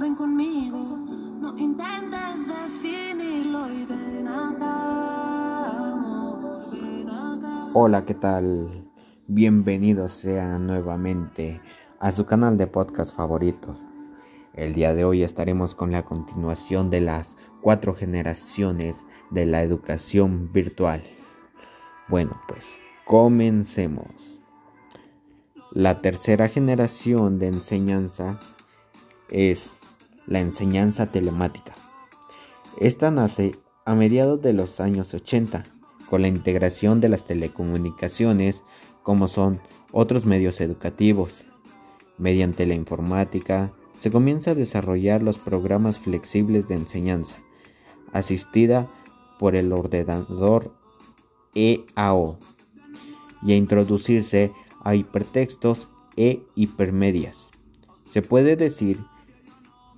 ven conmigo, no intentes definirlo y ven acá, amor, ven acá. Hola, ¿qué tal? Bienvenidos sean nuevamente a su canal de podcast favoritos. El día de hoy estaremos con la continuación de las cuatro generaciones de la educación virtual. Bueno, pues comencemos. La tercera generación de enseñanza es la enseñanza telemática. Esta nace a mediados de los años 80 con la integración de las telecomunicaciones como son otros medios educativos. Mediante la informática se comienza a desarrollar los programas flexibles de enseñanza, asistida por el ordenador EAO, y a introducirse a hipertextos e hipermedias. Se puede decir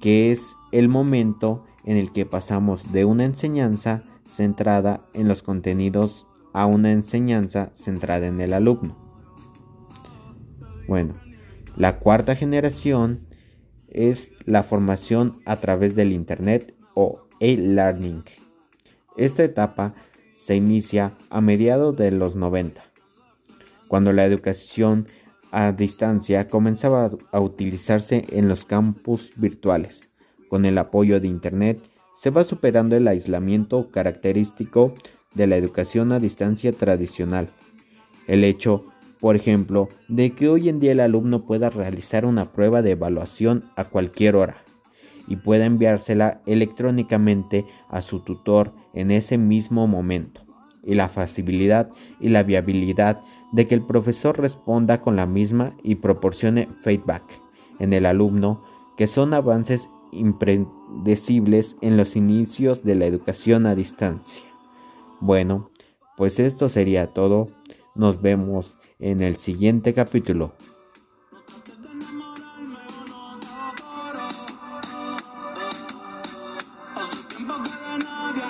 que es el momento en el que pasamos de una enseñanza centrada en los contenidos a una enseñanza centrada en el alumno. Bueno, la cuarta generación es la formación a través del Internet o e-learning. Esta etapa se inicia a mediados de los 90 cuando la educación a distancia comenzaba a utilizarse en los campus virtuales. Con el apoyo de Internet se va superando el aislamiento característico de la educación a distancia tradicional. El hecho, por ejemplo, de que hoy en día el alumno pueda realizar una prueba de evaluación a cualquier hora y pueda enviársela electrónicamente a su tutor en ese mismo momento, y la facilidad y la viabilidad de que el profesor responda con la misma y proporcione feedback en el alumno, que son avances impredecibles en los inicios de la educación a distancia. Bueno, pues esto sería todo. Nos vemos en el siguiente capítulo.